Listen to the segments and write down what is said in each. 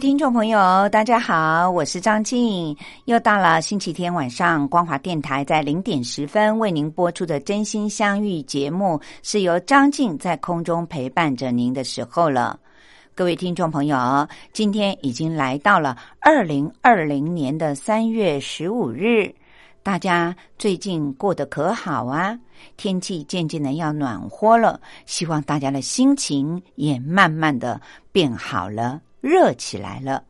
听众朋友，大家好，我是张静，又到了星期天晚上光华电台在零点十分为您播出的《真心相遇》节目，是由张静在空中陪伴着您的时候了。各位听众朋友，今天已经来到了二零二零年的三月十五日，大家最近过得可好啊？天气渐渐的要暖和了，希望大家的心情也慢慢的变好了。热起来了。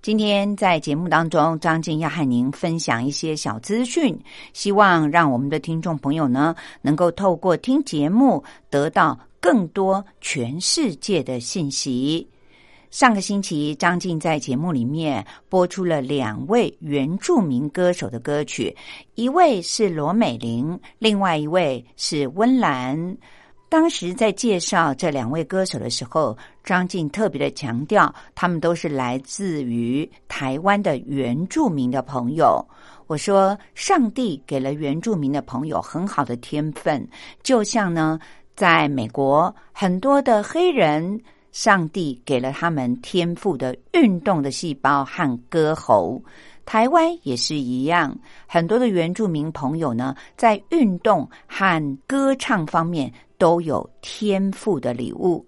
今天在节目当中，张静要和您分享一些小资讯，希望让我们的听众朋友呢，能够透过听节目得到更多全世界的信息。上个星期，张静在节目里面播出了两位原住民歌手的歌曲，一位是罗美玲，另外一位是温岚。当时在介绍这两位歌手的时候，张静特别的强调，他们都是来自于台湾的原住民的朋友。我说，上帝给了原住民的朋友很好的天分，就像呢，在美国很多的黑人，上帝给了他们天赋的运动的细胞和歌喉。台湾也是一样，很多的原住民朋友呢，在运动和歌唱方面。都有天赋的礼物。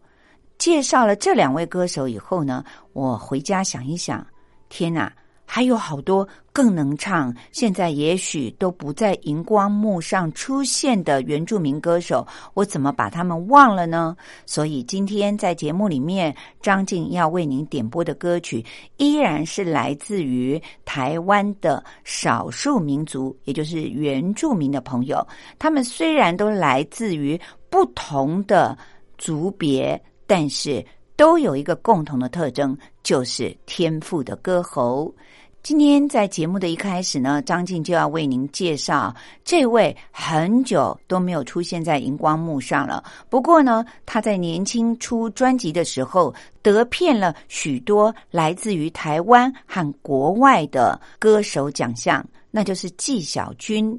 介绍了这两位歌手以后呢，我回家想一想，天哪，还有好多更能唱，现在也许都不在荧光幕上出现的原住民歌手，我怎么把他们忘了呢？所以今天在节目里面，张静要为您点播的歌曲，依然是来自于台湾的少数民族，也就是原住民的朋友。他们虽然都来自于。不同的族别，但是都有一个共同的特征，就是天赋的歌喉。今天在节目的一开始呢，张静就要为您介绍这位很久都没有出现在荧光幕上了。不过呢，他在年轻出专辑的时候，得骗了许多来自于台湾和国外的歌手奖项，那就是纪晓君。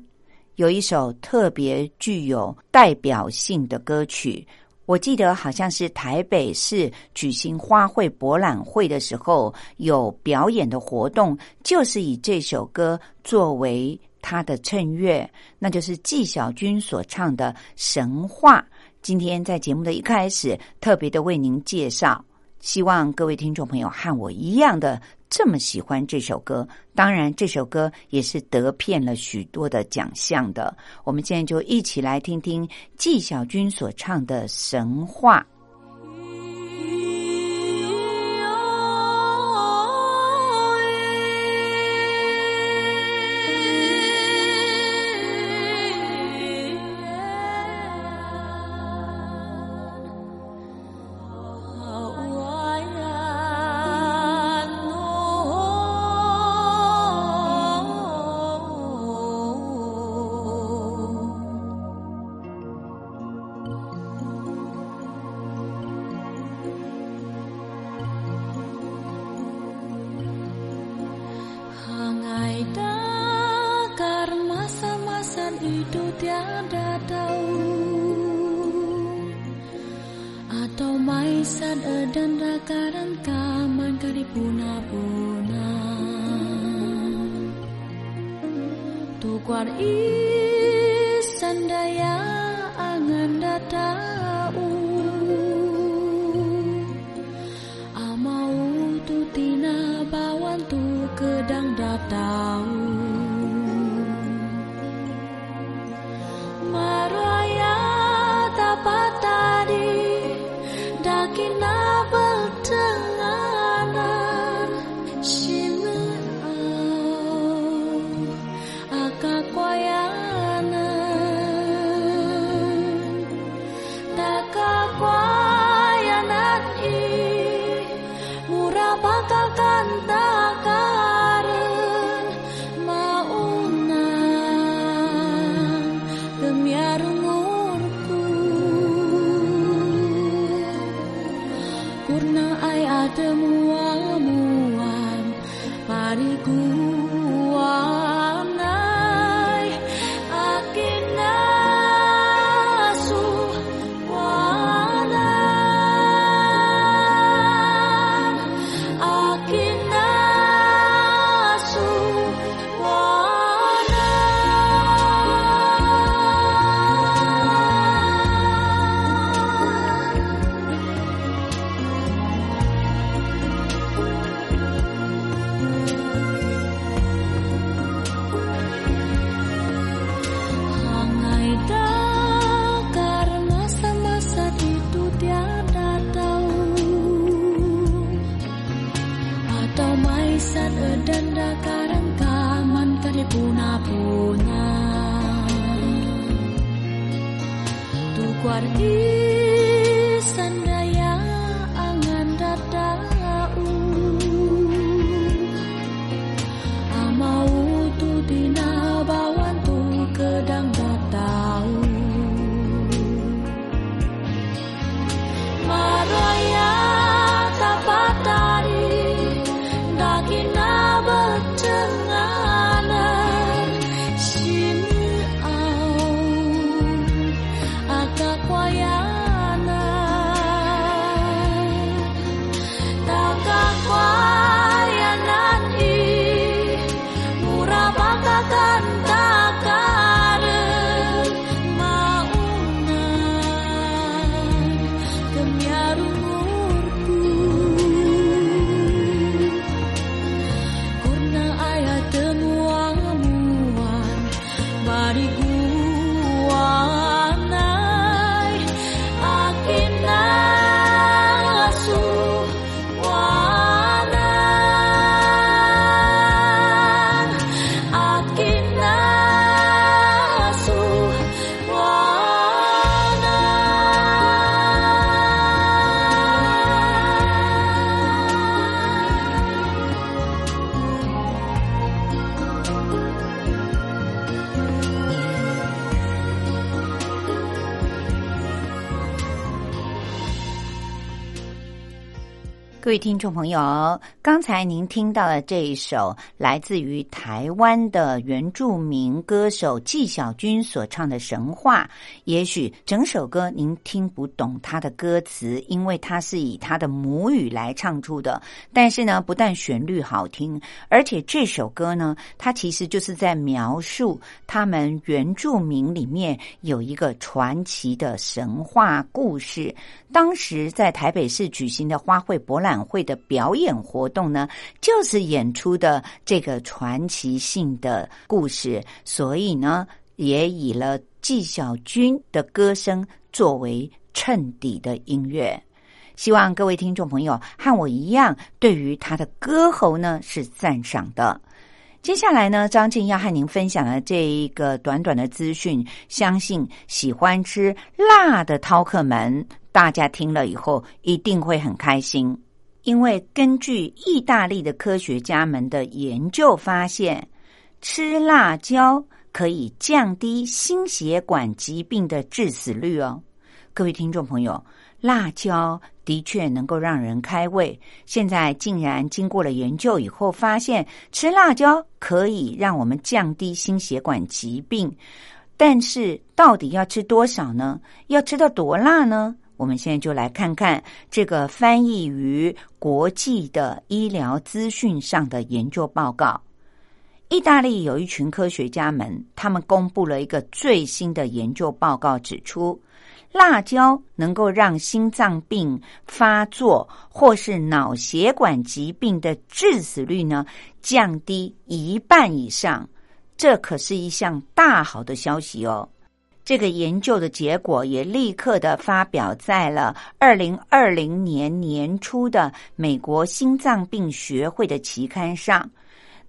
有一首特别具有代表性的歌曲，我记得好像是台北市举行花卉博览会的时候有表演的活动，就是以这首歌作为他的衬乐，那就是纪晓君所唱的《神话》。今天在节目的一开始，特别的为您介绍，希望各位听众朋友和我一样的。这么喜欢这首歌，当然这首歌也是得遍了许多的奖项的。我们现在就一起来听听纪晓君所唱的《神话》。kedang datang. 各位听众朋友，刚才您听到的这一首来自于台湾的原住民歌手纪晓君所唱的《神话》，也许整首歌您听不懂他的歌词，因为他是以他的母语来唱出的。但是呢，不但旋律好听，而且这首歌呢，它其实就是在描述他们原住民里面有一个传奇的神话故事。当时在台北市举行的花卉博览晚会的表演活动呢，就是演出的这个传奇性的故事，所以呢，也以了纪晓君的歌声作为衬底的音乐。希望各位听众朋友和我一样，对于他的歌喉呢是赞赏的。接下来呢，张静要和您分享的这一个短短的资讯，相信喜欢吃辣的饕客们。大家听了以后一定会很开心，因为根据意大利的科学家们的研究发现，吃辣椒可以降低心血管疾病的致死率哦。各位听众朋友，辣椒的确能够让人开胃。现在竟然经过了研究以后，发现吃辣椒可以让我们降低心血管疾病。但是，到底要吃多少呢？要吃到多辣呢？我们现在就来看看这个翻译于国际的医疗资讯上的研究报告。意大利有一群科学家们，他们公布了一个最新的研究报告，指出辣椒能够让心脏病发作或是脑血管疾病的致死率呢降低一半以上。这可是一项大好的消息哦。这个研究的结果也立刻的发表在了二零二零年年初的美国心脏病学会的期刊上。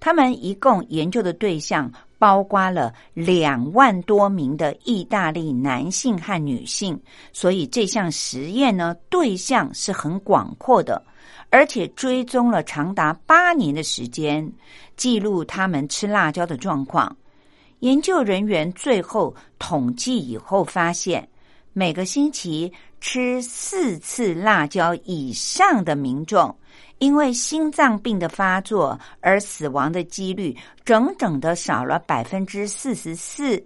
他们一共研究的对象包括了两万多名的意大利男性和女性，所以这项实验呢对象是很广阔的。而且追踪了长达八年的时间，记录他们吃辣椒的状况。研究人员最后统计以后发现，每个星期吃四次辣椒以上的民众，因为心脏病的发作而死亡的几率，整整的少了百分之四十四。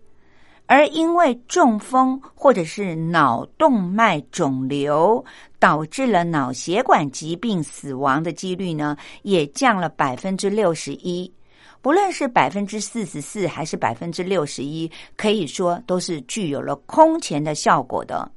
而因为中风或者是脑动脉肿瘤导致了脑血管疾病死亡的几率呢，也降了百分之六十一。不论是百分之四十四还是百分之六十一，可以说都是具有了空前的效果的。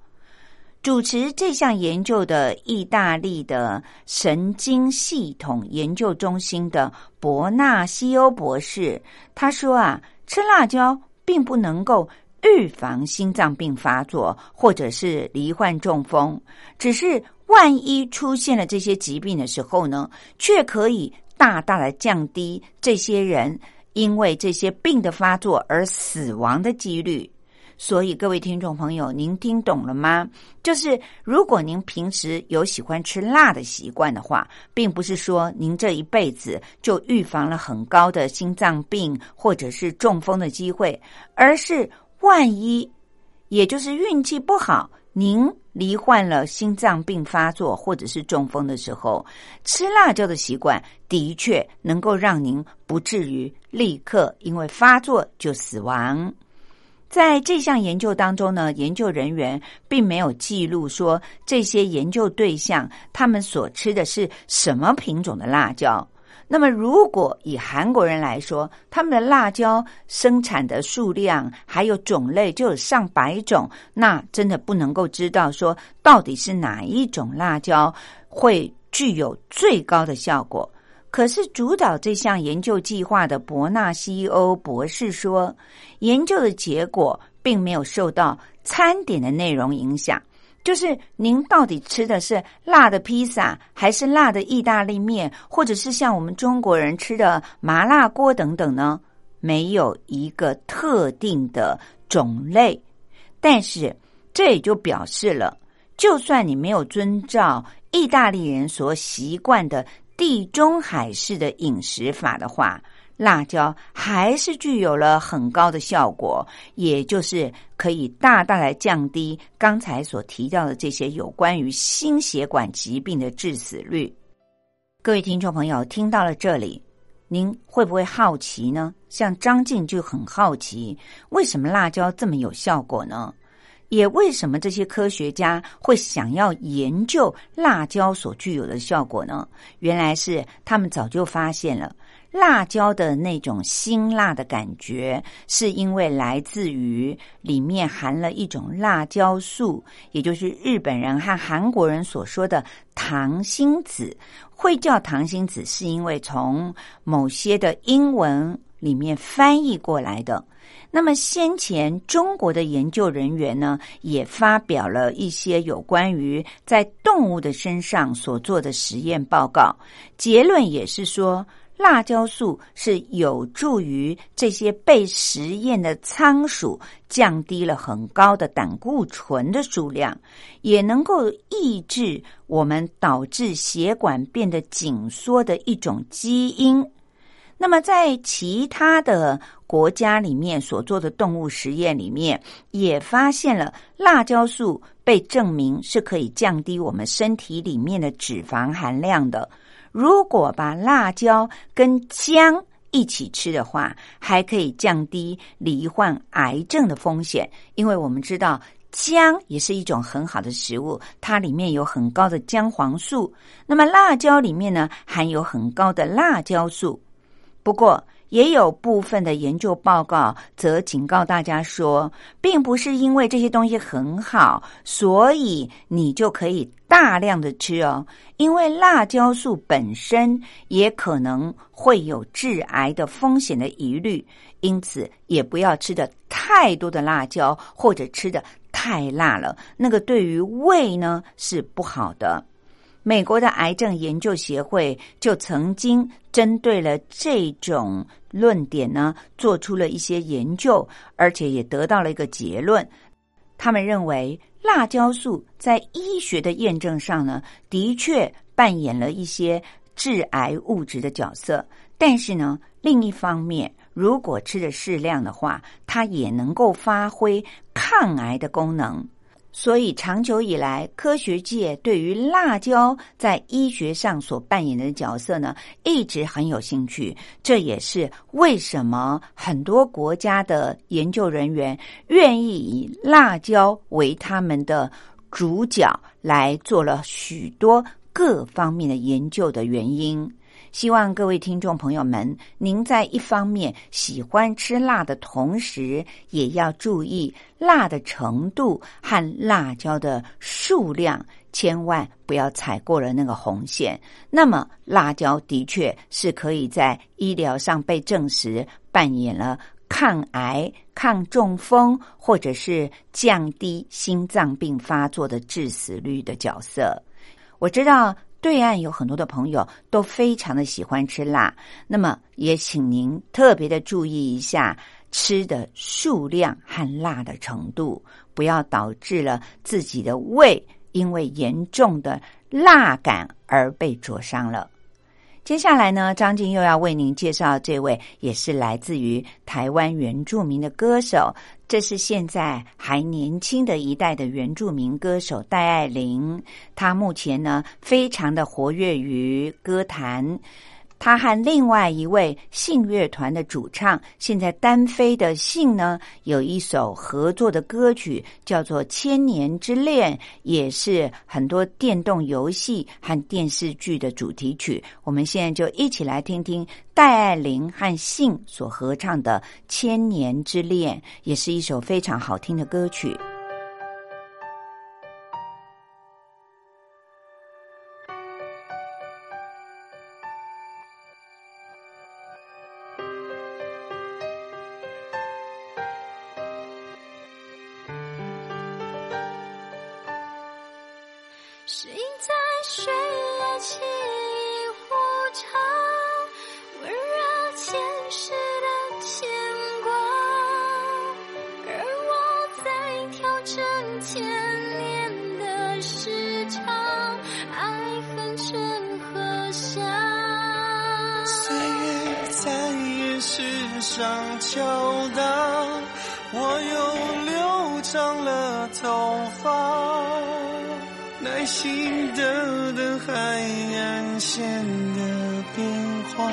主持这项研究的意大利的神经系统研究中心的伯纳西欧博士他说啊，吃辣椒并不能够。预防心脏病发作，或者是罹患中风，只是万一出现了这些疾病的时候呢，却可以大大的降低这些人因为这些病的发作而死亡的几率。所以，各位听众朋友，您听懂了吗？就是如果您平时有喜欢吃辣的习惯的话，并不是说您这一辈子就预防了很高的心脏病或者是中风的机会，而是。万一，也就是运气不好，您罹患了心脏病发作或者是中风的时候，吃辣椒的习惯的确能够让您不至于立刻因为发作就死亡。在这项研究当中呢，研究人员并没有记录说这些研究对象他们所吃的是什么品种的辣椒。那么，如果以韩国人来说，他们的辣椒生产的数量还有种类就有上百种，那真的不能够知道说到底是哪一种辣椒会具有最高的效果。可是，主导这项研究计划的伯纳西欧博士说，研究的结果并没有受到餐点的内容影响。就是您到底吃的是辣的披萨，还是辣的意大利面，或者是像我们中国人吃的麻辣锅等等呢？没有一个特定的种类，但是这也就表示了，就算你没有遵照意大利人所习惯的地中海式的饮食法的话。辣椒还是具有了很高的效果，也就是可以大大来降低刚才所提到的这些有关于心血管疾病的致死率。各位听众朋友，听到了这里，您会不会好奇呢？像张静就很好奇，为什么辣椒这么有效果呢？也为什么这些科学家会想要研究辣椒所具有的效果呢？原来是他们早就发现了。辣椒的那种辛辣的感觉，是因为来自于里面含了一种辣椒素，也就是日本人和韩国人所说的糖心子。会叫糖心子，是因为从某些的英文里面翻译过来的。那么先前中国的研究人员呢，也发表了一些有关于在动物的身上所做的实验报告，结论也是说。辣椒素是有助于这些被实验的仓鼠降低了很高的胆固醇的数量，也能够抑制我们导致血管变得紧缩的一种基因。那么，在其他的国家里面所做的动物实验里面，也发现了辣椒素被证明是可以降低我们身体里面的脂肪含量的。如果把辣椒跟姜一起吃的话，还可以降低罹患癌症的风险。因为我们知道姜也是一种很好的食物，它里面有很高的姜黄素。那么辣椒里面呢，含有很高的辣椒素。不过，也有部分的研究报告则警告大家说，并不是因为这些东西很好，所以你就可以大量的吃哦。因为辣椒素本身也可能会有致癌的风险的疑虑，因此也不要吃的太多的辣椒，或者吃的太辣了，那个对于胃呢是不好的。美国的癌症研究协会就曾经针对了这种论点呢，做出了一些研究，而且也得到了一个结论。他们认为，辣椒素在医学的验证上呢，的确扮演了一些致癌物质的角色。但是呢，另一方面，如果吃的适量的话，它也能够发挥抗癌的功能。所以，长久以来，科学界对于辣椒在医学上所扮演的角色呢，一直很有兴趣。这也是为什么很多国家的研究人员愿意以辣椒为他们的主角，来做了许多各方面的研究的原因。希望各位听众朋友们，您在一方面喜欢吃辣的同时，也要注意辣的程度和辣椒的数量，千万不要踩过了那个红线。那么，辣椒的确是可以在医疗上被证实扮演了抗癌、抗中风，或者是降低心脏病发作的致死率的角色。我知道。对岸有很多的朋友都非常的喜欢吃辣，那么也请您特别的注意一下吃的数量和辣的程度，不要导致了自己的胃因为严重的辣感而被灼伤了。接下来呢，张静又要为您介绍这位也是来自于台湾原住民的歌手。这是现在还年轻的一代的原住民歌手戴爱玲，她目前呢非常的活跃于歌坛。他和另外一位信乐团的主唱，现在单飞的信呢，有一首合作的歌曲，叫做《千年之恋》，也是很多电动游戏和电视剧的主题曲。我们现在就一起来听听戴爱玲和信所合唱的《千年之恋》，也是一首非常好听的歌曲。起一壶茶，温热前世的牵挂，而我在调整千年的时差，爱恨成河下。岁月在岩石上敲打，我又留长了头发，耐心等。海岸线的变化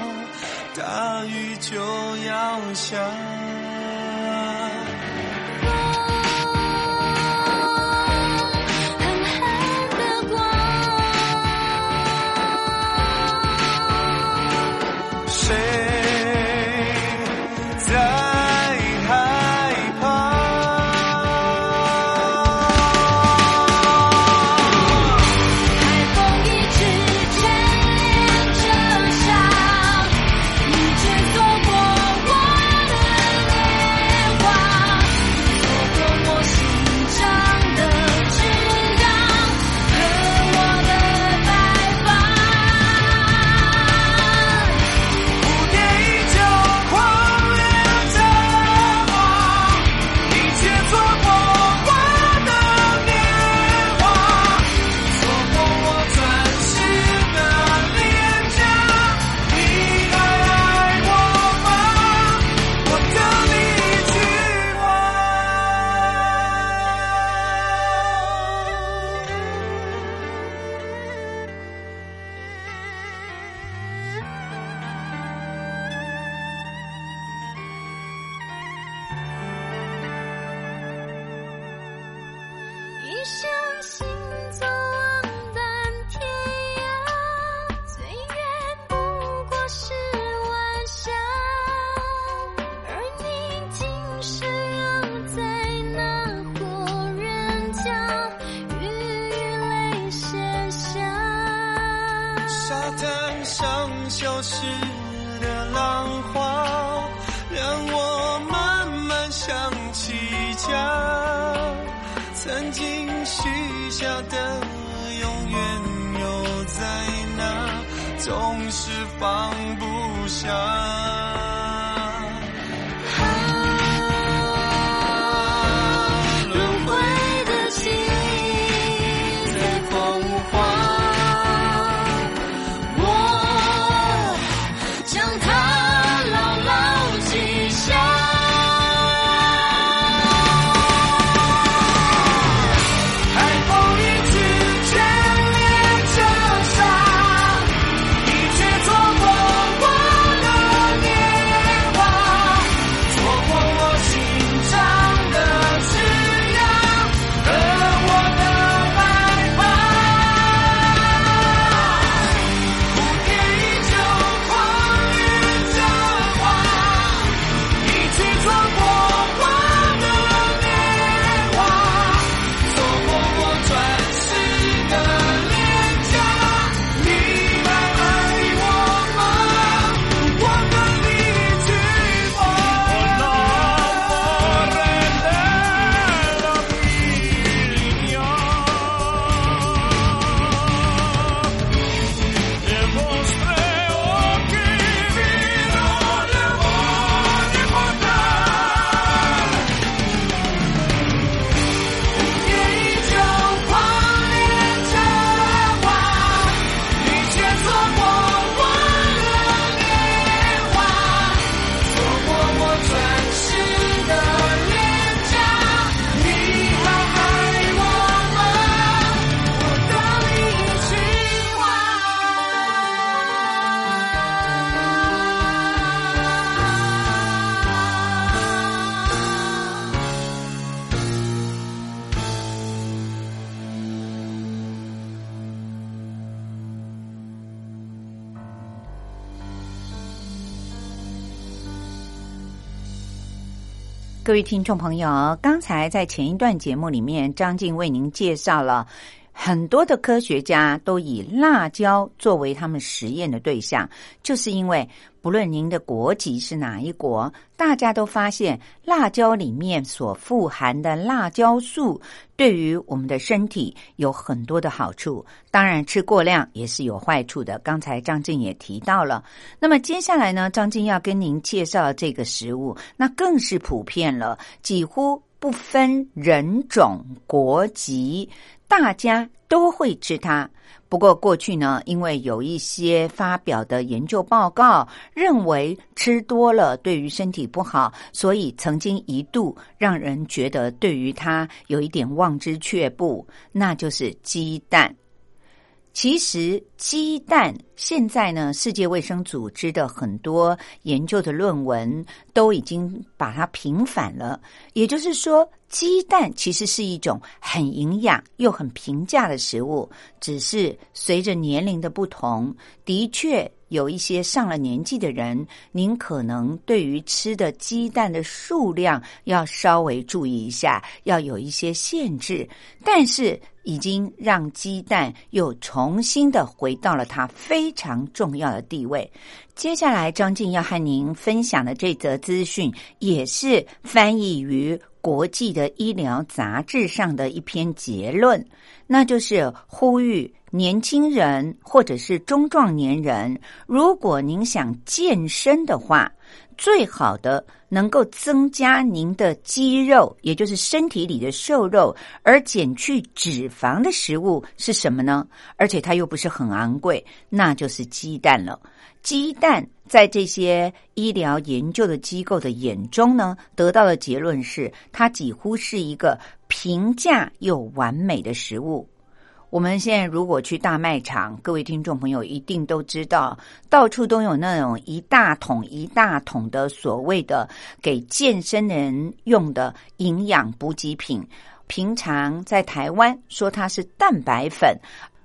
大雨就要下各位听众朋友，刚才在前一段节目里面，张静为您介绍了很多的科学家都以辣椒作为他们实验的对象，就是因为不论您的国籍是哪一国，大家都发现辣椒里面所富含的辣椒素对于我们的身体有很多的好处。当然，吃过量也是有坏处的。刚才张静也提到了。那么接下来呢，张静要跟您介绍这个食物，那更是普遍了，几乎不分人种、国籍。大家都会吃它。不过过去呢，因为有一些发表的研究报告认为吃多了对于身体不好，所以曾经一度让人觉得对于它有一点望之却步。那就是鸡蛋。其实鸡蛋现在呢，世界卫生组织的很多研究的论文都已经把它平反了，也就是说。鸡蛋其实是一种很营养又很平价的食物，只是随着年龄的不同，的确有一些上了年纪的人，您可能对于吃的鸡蛋的数量要稍微注意一下，要有一些限制。但是已经让鸡蛋又重新的回到了它非非常重要的地位。接下来，张静要和您分享的这则资讯，也是翻译于。国际的医疗杂志上的一篇结论，那就是呼吁年轻人或者是中壮年人，如果您想健身的话，最好的能够增加您的肌肉，也就是身体里的瘦肉，而减去脂肪的食物是什么呢？而且它又不是很昂贵，那就是鸡蛋了。鸡蛋在这些医疗研究的机构的眼中呢，得到的结论是，它几乎是一个平价又完美的食物。我们现在如果去大卖场，各位听众朋友一定都知道，到处都有那种一大桶一大桶的所谓的给健身人用的营养补给品。平常在台湾说它是蛋白粉。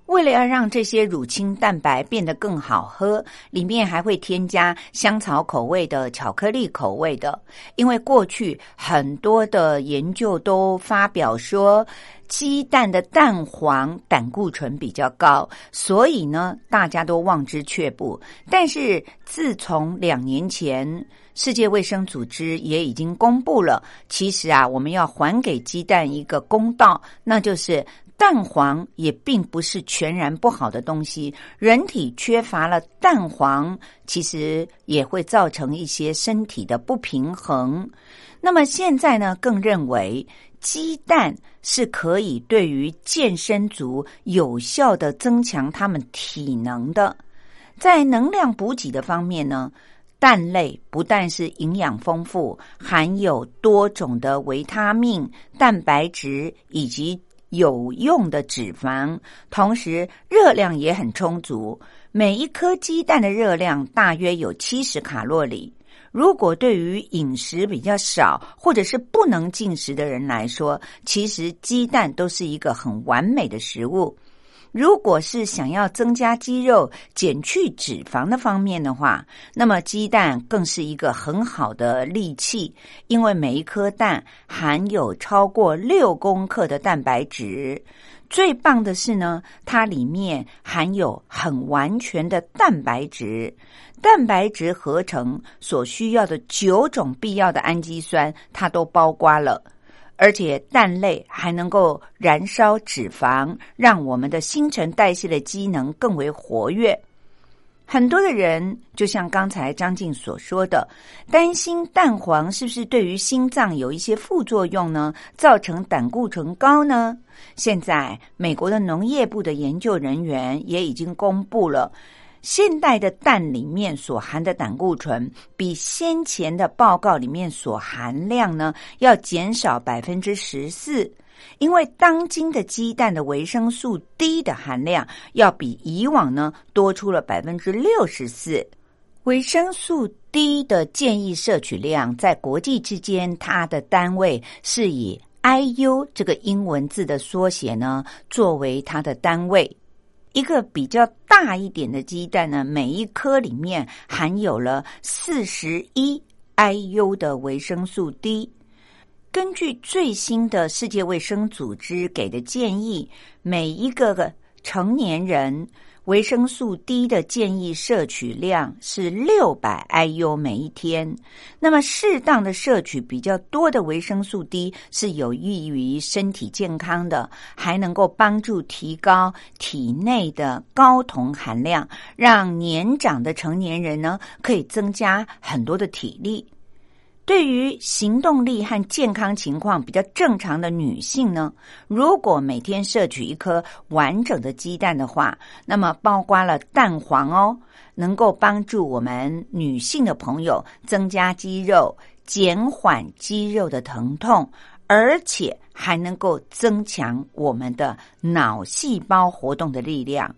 为了要让这些乳清蛋白变得更好喝，里面还会添加香草口味的、巧克力口味的。因为过去很多的研究都发表说，鸡蛋的蛋黄胆固醇比较高，所以呢，大家都望之却步。但是自从两年前，世界卫生组织也已经公布了，其实啊，我们要还给鸡蛋一个公道，那就是。蛋黄也并不是全然不好的东西，人体缺乏了蛋黄，其实也会造成一些身体的不平衡。那么现在呢，更认为鸡蛋是可以对于健身族有效的增强他们体能的。在能量补给的方面呢，蛋类不但是营养丰富，含有多种的维他命、蛋白质以及。有用的脂肪，同时热量也很充足。每一颗鸡蛋的热量大约有七十卡路里。如果对于饮食比较少或者是不能进食的人来说，其实鸡蛋都是一个很完美的食物。如果是想要增加肌肉、减去脂肪的方面的话，那么鸡蛋更是一个很好的利器，因为每一颗蛋含有超过六公克的蛋白质。最棒的是呢，它里面含有很完全的蛋白质，蛋白质合成所需要的九种必要的氨基酸，它都包括了。而且蛋类还能够燃烧脂肪，让我们的新陈代谢的机能更为活跃。很多的人就像刚才张静所说的，担心蛋黄是不是对于心脏有一些副作用呢？造成胆固醇高呢？现在美国的农业部的研究人员也已经公布了。现代的蛋里面所含的胆固醇，比先前的报告里面所含量呢，要减少百分之十四。因为当今的鸡蛋的维生素 D 的含量，要比以往呢多出了百分之六十四。维生素 D 的建议摄取量，在国际之间，它的单位是以 IU 这个英文字的缩写呢，作为它的单位。一个比较大一点的鸡蛋呢，每一颗里面含有了四十一 IU 的维生素 D。根据最新的世界卫生组织给的建议，每一个成年人。维生素 D 的建议摄取量是六百 IU 每一天。那么，适当的摄取比较多的维生素 D 是有益于身体健康的，还能够帮助提高体内的睾酮含量，让年长的成年人呢可以增加很多的体力。对于行动力和健康情况比较正常的女性呢，如果每天摄取一颗完整的鸡蛋的话，那么包括了蛋黄哦，能够帮助我们女性的朋友增加肌肉，减缓肌肉的疼痛，而且还能够增强我们的脑细胞活动的力量。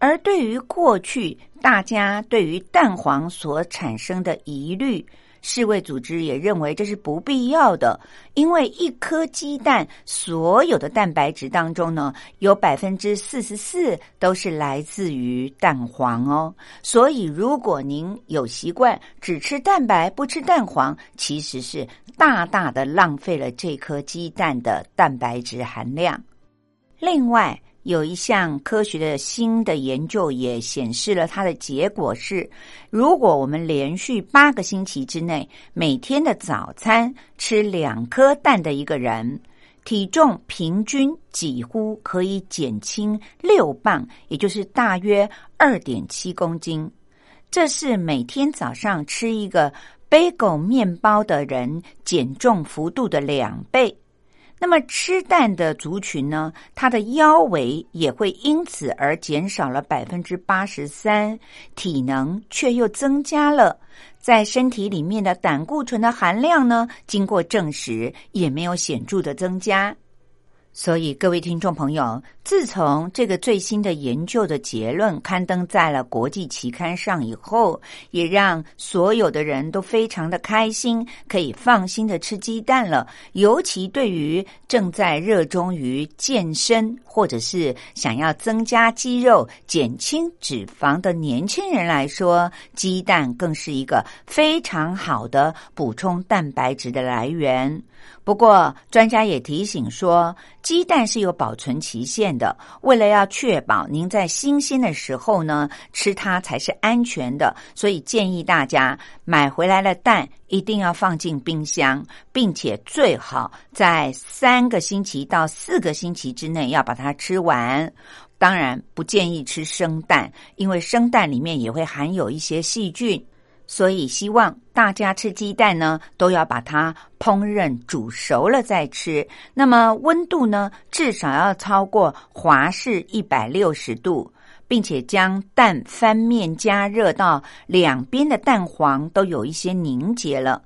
而对于过去大家对于蛋黄所产生的疑虑，世卫组织也认为这是不必要的，因为一颗鸡蛋所有的蛋白质当中呢，有百分之四十四都是来自于蛋黄哦。所以，如果您有习惯只吃蛋白不吃蛋黄，其实是大大的浪费了这颗鸡蛋的蛋白质含量。另外，有一项科学的新的研究也显示了，它的结果是：如果我们连续八个星期之内，每天的早餐吃两颗蛋的一个人，体重平均几乎可以减轻六磅，也就是大约二点七公斤。这是每天早上吃一个 bagel 面包的人减重幅度的两倍。那么吃蛋的族群呢，它的腰围也会因此而减少了百分之八十三，体能却又增加了。在身体里面的胆固醇的含量呢，经过证实也没有显著的增加。所以，各位听众朋友，自从这个最新的研究的结论刊登在了国际期刊上以后，也让所有的人都非常的开心，可以放心的吃鸡蛋了。尤其对于正在热衷于健身或者是想要增加肌肉、减轻脂肪的年轻人来说，鸡蛋更是一个非常好的补充蛋白质的来源。不过，专家也提醒说，鸡蛋是有保存期限的。为了要确保您在新鲜的时候呢吃它才是安全的，所以建议大家买回来的蛋一定要放进冰箱，并且最好在三个星期到四个星期之内要把它吃完。当然，不建议吃生蛋，因为生蛋里面也会含有一些细菌。所以，希望大家吃鸡蛋呢，都要把它烹饪煮熟了再吃。那么温度呢，至少要超过华氏一百六十度，并且将蛋翻面加热到两边的蛋黄都有一些凝结了。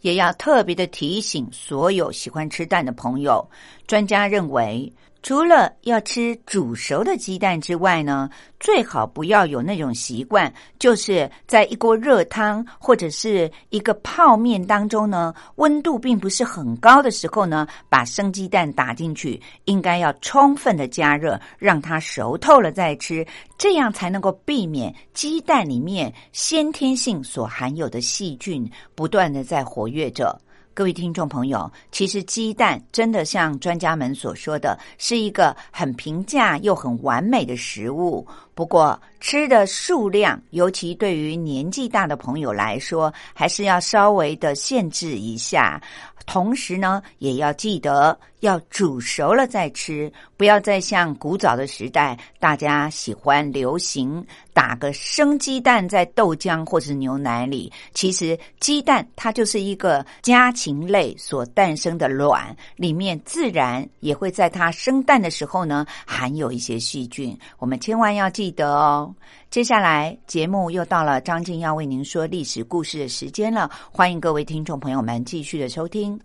也要特别的提醒所有喜欢吃蛋的朋友，专家认为。除了要吃煮熟的鸡蛋之外呢，最好不要有那种习惯，就是在一锅热汤或者是一个泡面当中呢，温度并不是很高的时候呢，把生鸡蛋打进去，应该要充分的加热，让它熟透了再吃，这样才能够避免鸡蛋里面先天性所含有的细菌不断的在活跃着。各位听众朋友，其实鸡蛋真的像专家们所说的，是一个很平价又很完美的食物。不过，吃的数量，尤其对于年纪大的朋友来说，还是要稍微的限制一下。同时呢，也要记得要煮熟了再吃，不要再像古早的时代，大家喜欢流行打个生鸡蛋在豆浆或者牛奶里。其实鸡蛋它就是一个家禽类所诞生的卵，里面自然也会在它生蛋的时候呢含有一些细菌。我们千万要记得哦。接下来节目又到了张静要为您说历史故事的时间了，欢迎各位听众朋友们继续的收听。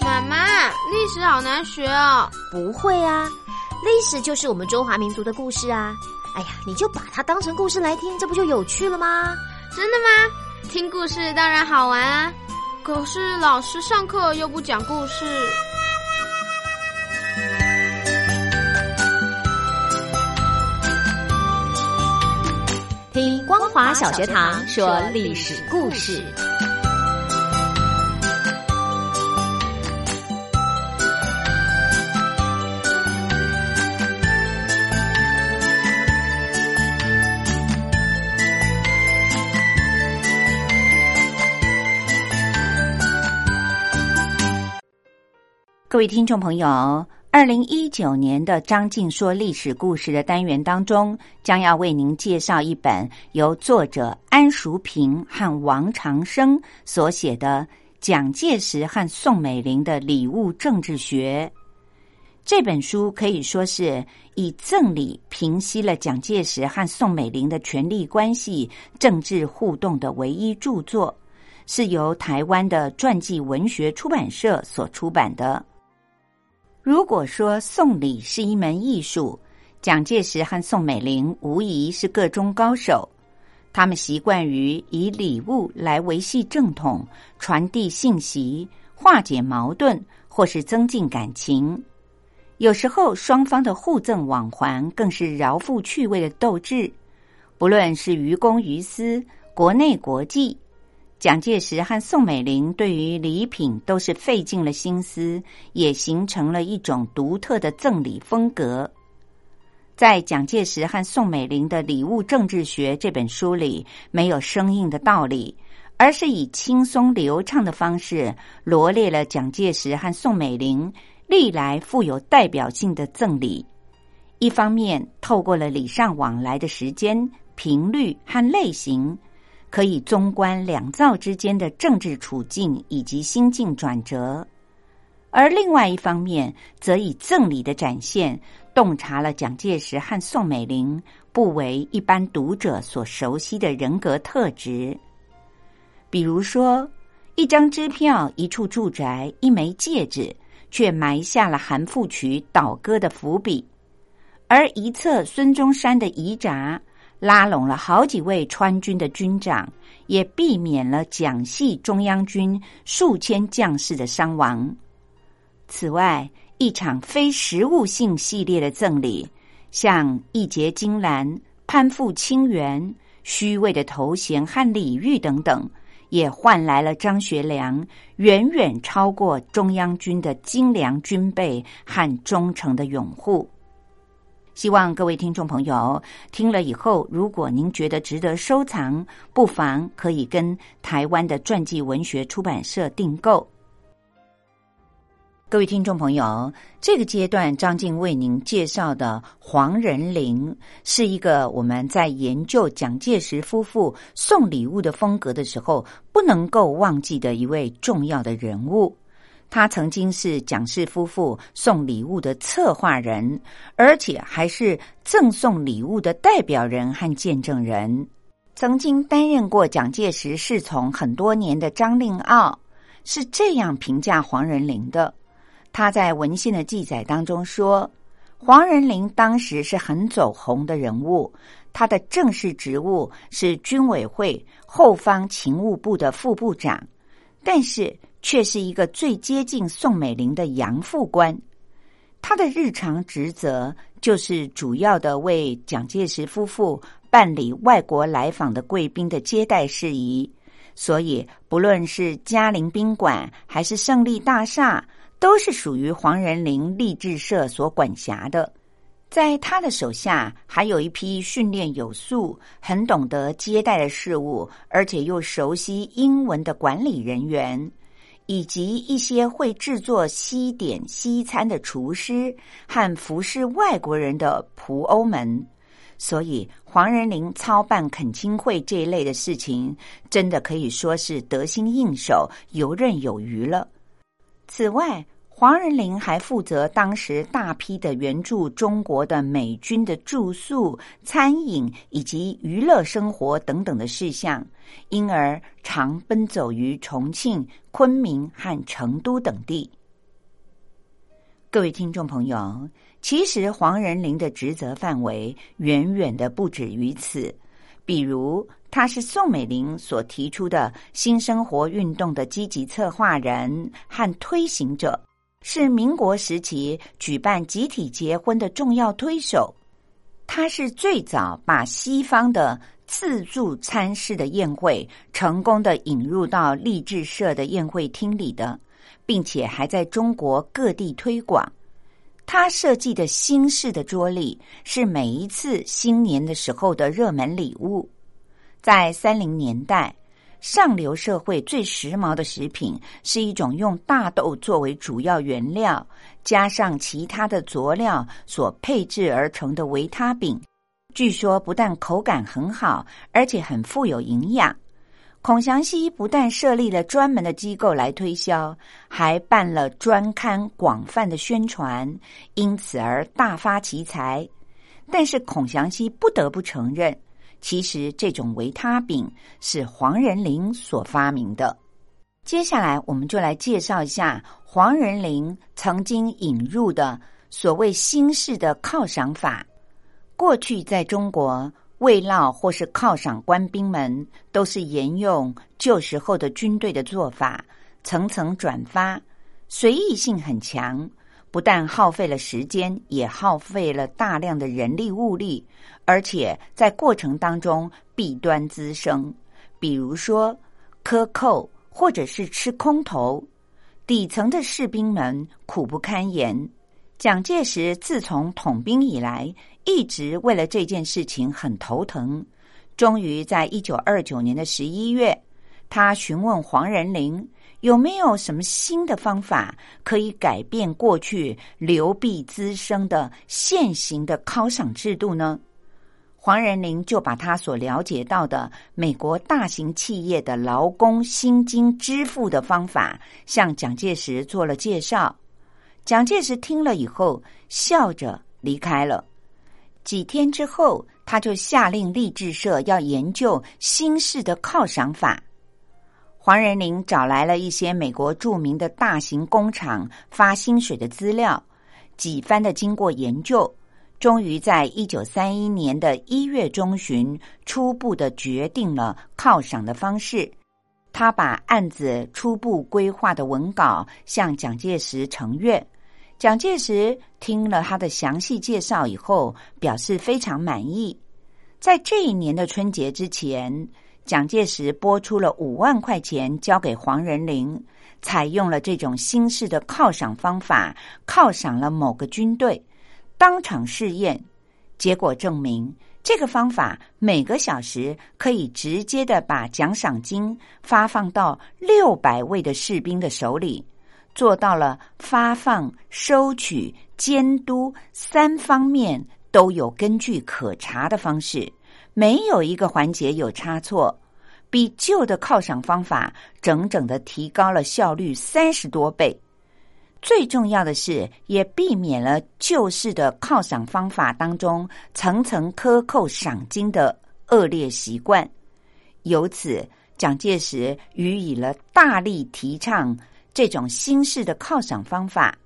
妈妈，历史好难学哦。不会啊，历史就是我们中华民族的故事啊。哎呀，你就把它当成故事来听，这不就有趣了吗？真的吗？听故事当然好玩啊。可是老师上课又不讲故事。听光华小学堂说历史故事。各位听众朋友，二零一九年的张静说历史故事的单元当中，将要为您介绍一本由作者安淑平和王长生所写的《蒋介石和宋美龄的礼物政治学》。这本书可以说是以赠礼平息了蒋介石和宋美龄的权力关系、政治互动的唯一著作，是由台湾的传记文学出版社所出版的。如果说送礼是一门艺术，蒋介石和宋美龄无疑是个中高手。他们习惯于以礼物来维系正统、传递信息、化解矛盾，或是增进感情。有时候，双方的互赠往还更是饶富趣味的斗志。不论是于公于私，国内国际。蒋介石和宋美龄对于礼品都是费尽了心思，也形成了一种独特的赠礼风格。在蒋介石和宋美龄的礼物政治学这本书里，没有生硬的道理，而是以轻松流畅的方式罗列了蒋介石和宋美龄历来富有代表性的赠礼。一方面，透过了礼尚往来的时间、频率和类型。可以综观两造之间的政治处境以及心境转折，而另外一方面，则以赠礼的展现，洞察了蒋介石和宋美龄不为一般读者所熟悉的人格特质。比如说，一张支票、一处住宅、一枚戒指，却埋下了韩复榘倒戈的伏笔；而一侧孙中山的遗札。拉拢了好几位川军的军长，也避免了蒋系中央军数千将士的伤亡。此外，一场非实物性系列的赠礼，像义结金兰、攀附清源、虚伪的头衔和礼遇等等，也换来了张学良远远超过中央军的精良军备和忠诚的拥护。希望各位听众朋友听了以后，如果您觉得值得收藏，不妨可以跟台湾的传记文学出版社订购。各位听众朋友，这个阶段张静为您介绍的黄仁霖，是一个我们在研究蒋介石夫妇送礼物的风格的时候不能够忘记的一位重要的人物。他曾经是蒋氏夫妇送礼物的策划人，而且还是赠送礼物的代表人和见证人。曾经担任过蒋介石侍从很多年的张令傲是这样评价黄仁霖的。他在文献的记载当中说，黄仁霖当时是很走红的人物，他的正式职务是军委会后方勤务部的副部长，但是。却是一个最接近宋美龄的杨副官，他的日常职责就是主要的为蒋介石夫妇办理外国来访的贵宾的接待事宜，所以不论是嘉陵宾馆还是胜利大厦，都是属于黄仁霖励志社所管辖的。在他的手下，还有一批训练有素、很懂得接待的事物，而且又熟悉英文的管理人员。以及一些会制作西点西餐的厨师和服侍外国人的仆欧们，所以黄仁林操办恳亲会这一类的事情，真的可以说是得心应手、游刃有余了。此外，黄仁霖还负责当时大批的援助中国的美军的住宿、餐饮以及娱乐生活等等的事项，因而常奔走于重庆、昆明和成都等地。各位听众朋友，其实黄仁霖的职责范围远远的不止于此，比如他是宋美龄所提出的新生活运动的积极策划人和推行者。是民国时期举办集体结婚的重要推手，他是最早把西方的自助餐式的宴会成功的引入到励志社的宴会厅里的，并且还在中国各地推广。他设计的新式的桌历是每一次新年的时候的热门礼物。在三零年代，上流社会最时髦的食品是一种用大豆作为主要原料，加上其他的佐料所配制而成的维他饼。据说不但口感很好，而且很富有营养。孔祥熙不但设立了专门的机构来推销，还办了专刊，广泛的宣传，因此而大发其财。但是孔祥熙不得不承认，其实这种维他饼是黄仁霖所发明的。接下来，我们就来介绍一下黄仁霖曾经引入的所谓新式的犒赏法。过去在中国。慰劳或是犒赏官兵们，都是沿用旧时候的军队的做法，层层转发，随意性很强。不但耗费了时间，也耗费了大量的人力物力，而且在过程当中弊端滋生。比如说克扣，或者是吃空头，底层的士兵们苦不堪言。蒋介石自从统兵以来。一直为了这件事情很头疼，终于在一九二九年的十一月，他询问黄仁霖有没有什么新的方法可以改变过去流弊滋生的现行的犒赏制度呢？黄仁霖就把他所了解到的美国大型企业的劳工薪金支付的方法向蒋介石做了介绍。蒋介石听了以后，笑着离开了。几天之后，他就下令励志社要研究新式的犒赏法。黄仁霖找来了一些美国著名的大型工厂发薪水的资料，几番的经过研究，终于在一九三一年的一月中旬，初步的决定了犒赏的方式。他把案子初步规划的文稿向蒋介石呈阅。蒋介石听了他的详细介绍以后，表示非常满意。在这一年的春节之前，蒋介石拨出了五万块钱交给黄仁霖，采用了这种新式的犒赏方法，犒赏了某个军队，当场试验，结果证明这个方法每个小时可以直接的把奖赏金发放到六百位的士兵的手里。做到了发放、收取、监督三方面都有根据可查的方式，没有一个环节有差错，比旧的犒赏方法整整的提高了效率三十多倍。最重要的是，也避免了旧式的犒赏方法当中层层克扣赏金的恶劣习惯。由此，蒋介石予以了大力提倡。这种新式的犒赏方法，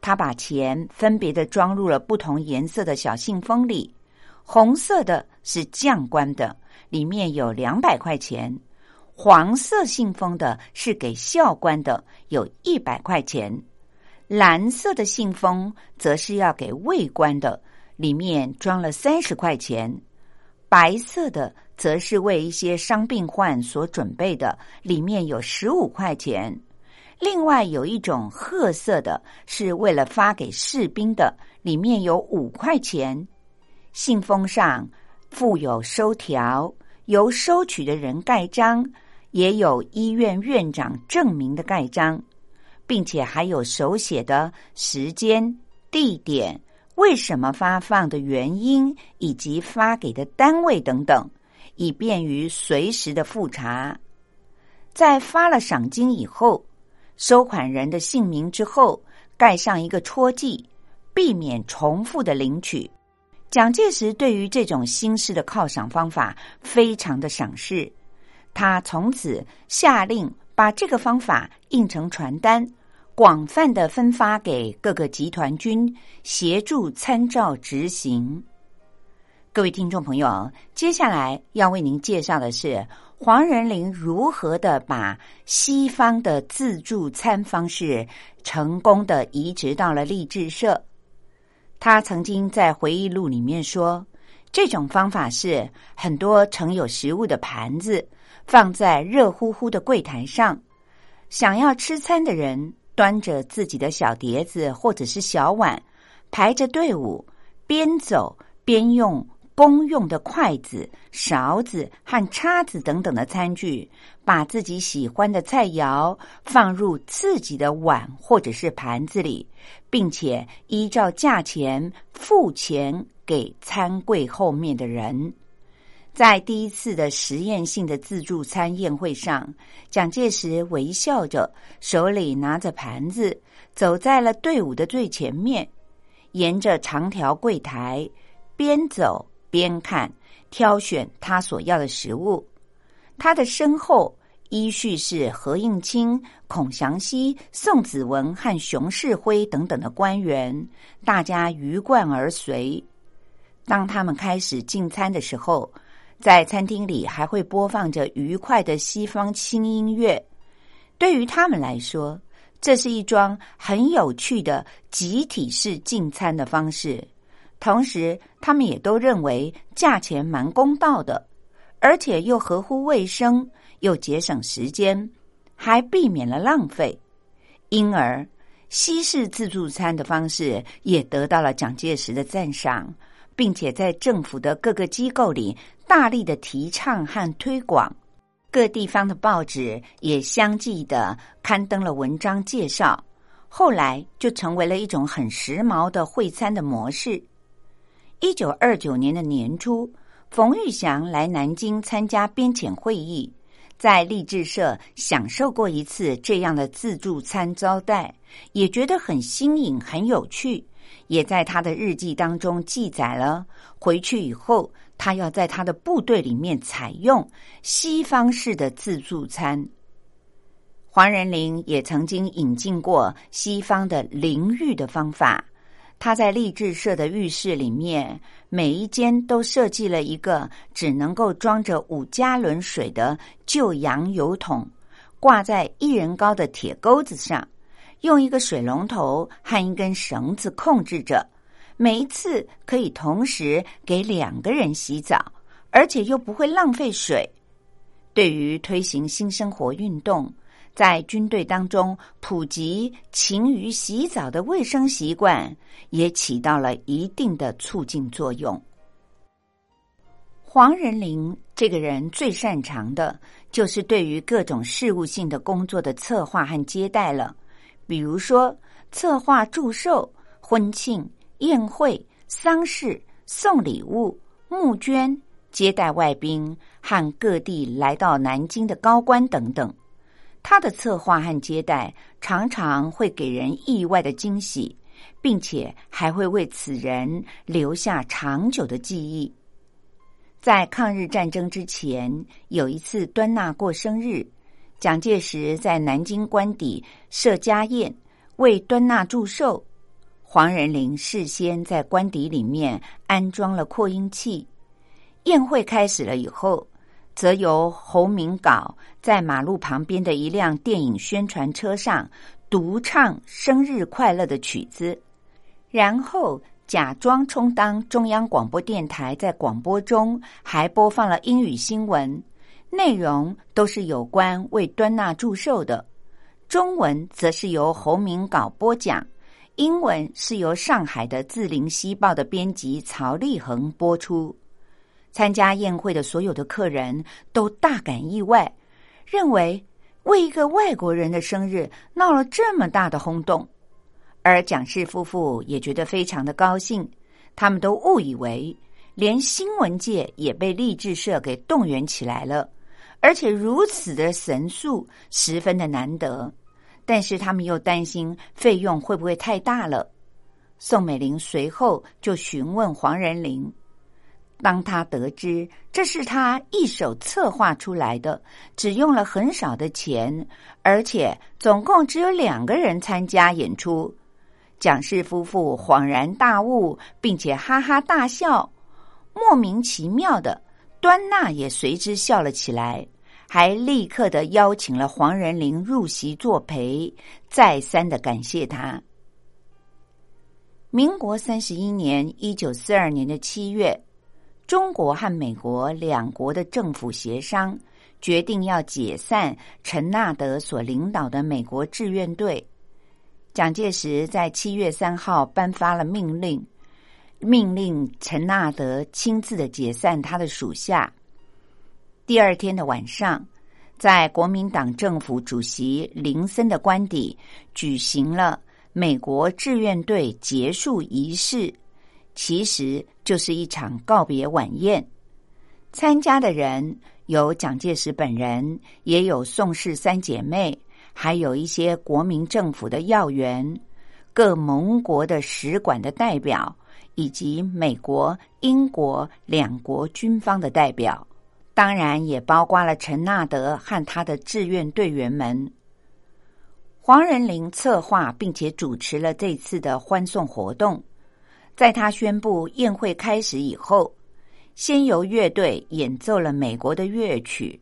他把钱分别的装入了不同颜色的小信封里。红色的是将官的，里面有两百块钱；黄色信封的是给校官的，有一百块钱；蓝色的信封则是要给卫官的，里面装了三十块钱；白色的则是为一些伤病患所准备的，里面有十五块钱。另外有一种褐色的，是为了发给士兵的，里面有五块钱。信封上附有收条，由收取的人盖章，也有医院院长证明的盖章，并且还有手写的时间、地点、为什么发放的原因以及发给的单位等等，以便于随时的复查。在发了赏金以后。收款人的姓名之后，盖上一个戳记，避免重复的领取。蒋介石对于这种新式的犒赏方法非常的赏识，他从此下令把这个方法印成传单，广泛的分发给各个集团军，协助参照执行。各位听众朋友，接下来要为您介绍的是。黄仁霖如何的把西方的自助餐方式成功的移植到了励志社？他曾经在回忆录里面说：“这种方法是很多盛有食物的盘子放在热乎乎的柜台上，想要吃餐的人端着自己的小碟子或者是小碗，排着队伍，边走边用公用的筷子、勺子和叉子等等的餐具，把自己喜欢的菜肴放入自己的碗或者是盘子里，并且依照价钱付钱。给餐柜后面的人，在第一次的实验性的自助餐宴会上，蒋介石微笑着，手里拿着盘子，走在了队伍的最前面，沿着长条柜台边走边看，挑选他所要的食物。他的身后依序是何应钦、孔祥熙、宋子文和熊式辉等等的官员，大家鱼贯而随。当他们开始进餐的时候，在餐厅里还会播放着愉快的西方轻音乐。对于他们来说，这是一桩很有趣的集体式进餐的方式。同时，他们也都认为价钱蛮公道的，而且又合乎卫生，又节省时间，还避免了浪费。因而，西式自助餐的方式也得到了蒋介石的赞赏。并且在政府的各个机构里大力的提倡和推广，各地方的报纸也相继的刊登了文章介绍。后来就成为了一种很时髦的会餐的模式。一九二九年的年初，冯玉祥来南京参加编遣会议，在励志社享受过一次这样的自助餐招待，也觉得很新颖、很有趣。也在他的日记当中记载了，回去以后，他要在他的部队里面采用西方式的自助餐。黄仁霖也曾经引进过西方的淋浴的方法，他在励志社的浴室里面，每一间都设计了一个只能够装着五加仑水的旧洋油桶，挂在一人高的铁钩子上。用一个水龙头和一根绳子控制着，每一次可以同时给两个人洗澡，而且又不会浪费水。对于推行新生活运动，在军队当中普及勤于洗澡的卫生习惯，也起到了一定的促进作用。黄仁霖这个人最擅长的就是对于各种事务性的工作的策划和接待了。比如说，策划祝寿、婚庆、宴会、丧事、送礼物、募捐、接待外宾和各地来到南京的高官等等，他的策划和接待常常会给人意外的惊喜，并且还会为此人留下长久的记忆。在抗日战争之前，有一次端纳过生日。蒋介石在南京官邸设家宴，为端纳祝寿。黄仁霖事先在官邸里面安装了扩音器。宴会开始了以后，则由侯明镐在马路旁边的一辆电影宣传车上独唱生日快乐的曲子，然后假装充当中央广播电台，在广播中还播放了英语新闻。内容都是有关为端纳祝寿的，中文则是由侯明镐播讲，英文是由上海的《字林西报》的编辑曹立恒播出。参加宴会的所有的客人都大感意外，认为为一个外国人的生日闹了这么大的轰动，而蒋氏夫妇也觉得非常的高兴，他们都误以为连新闻界也被励志社给动员起来了。而且如此的神速，十分的难得。但是他们又担心费用会不会太大了。宋美龄随后就询问黄仁霖，当他得知这是他一手策划出来的，只用了很少的钱，而且总共只有两个人参加演出，蒋氏夫妇恍然大悟，并且哈哈大笑，莫名其妙的。端纳也随之笑了起来，还立刻的邀请了黄仁霖入席作陪，再三的感谢他。民国三十一年（一九四二年的七月），中国和美国两国的政府协商，决定要解散陈纳德所领导的美国志愿队。蒋介石在七月三号颁发了命令，命令陈纳德亲自的解散他的属下。第二天的晚上，在国民党政府主席林森的官邸举行了美国志愿队结束仪式，其实就是一场告别晚宴。参加的人有蒋介石本人，也有宋氏三姐妹。还有一些国民政府的要员、各盟国的使馆的代表，以及美国、英国两国军方的代表，当然也包括了陈纳德和他的志愿队员们。黄仁霖策划并且主持了这次的欢送活动。在他宣布宴会开始以后，先由乐队演奏了美国的乐曲，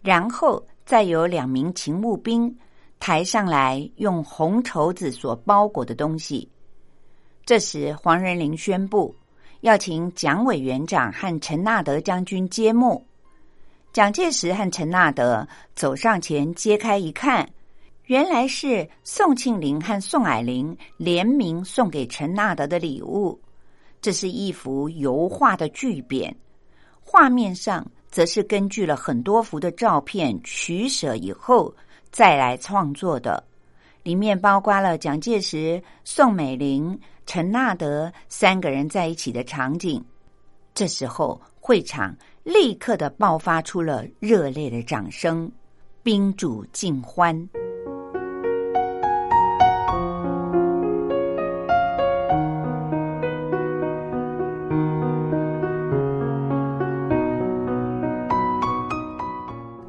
然后再由两名勤务兵。抬上来用红绸子所包裹的东西。这时，黄仁霖宣布要请蒋委员长和陈纳德将军揭幕。蒋介石和陈纳德走上前揭开一看，原来是宋庆龄和宋霭龄联名送给陈纳德的礼物。这是一幅油画的巨匾，画面上则是根据了很多幅的照片取舍以后。再来创作的，里面包括了蒋介石、宋美龄、陈纳德三个人在一起的场景。这时候，会场立刻的爆发出了热烈的掌声，宾主尽欢。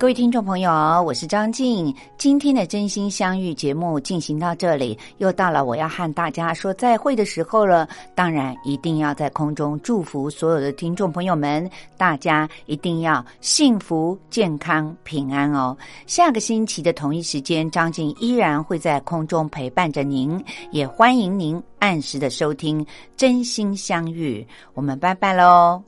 各位听众朋友，我是张静。今天的真心相遇节目进行到这里，又到了我要和大家说再会的时候了。当然，一定要在空中祝福所有的听众朋友们，大家一定要幸福、健康、平安哦。下个星期的同一时间，张静依然会在空中陪伴着您，也欢迎您按时的收听《真心相遇》。我们拜拜喽。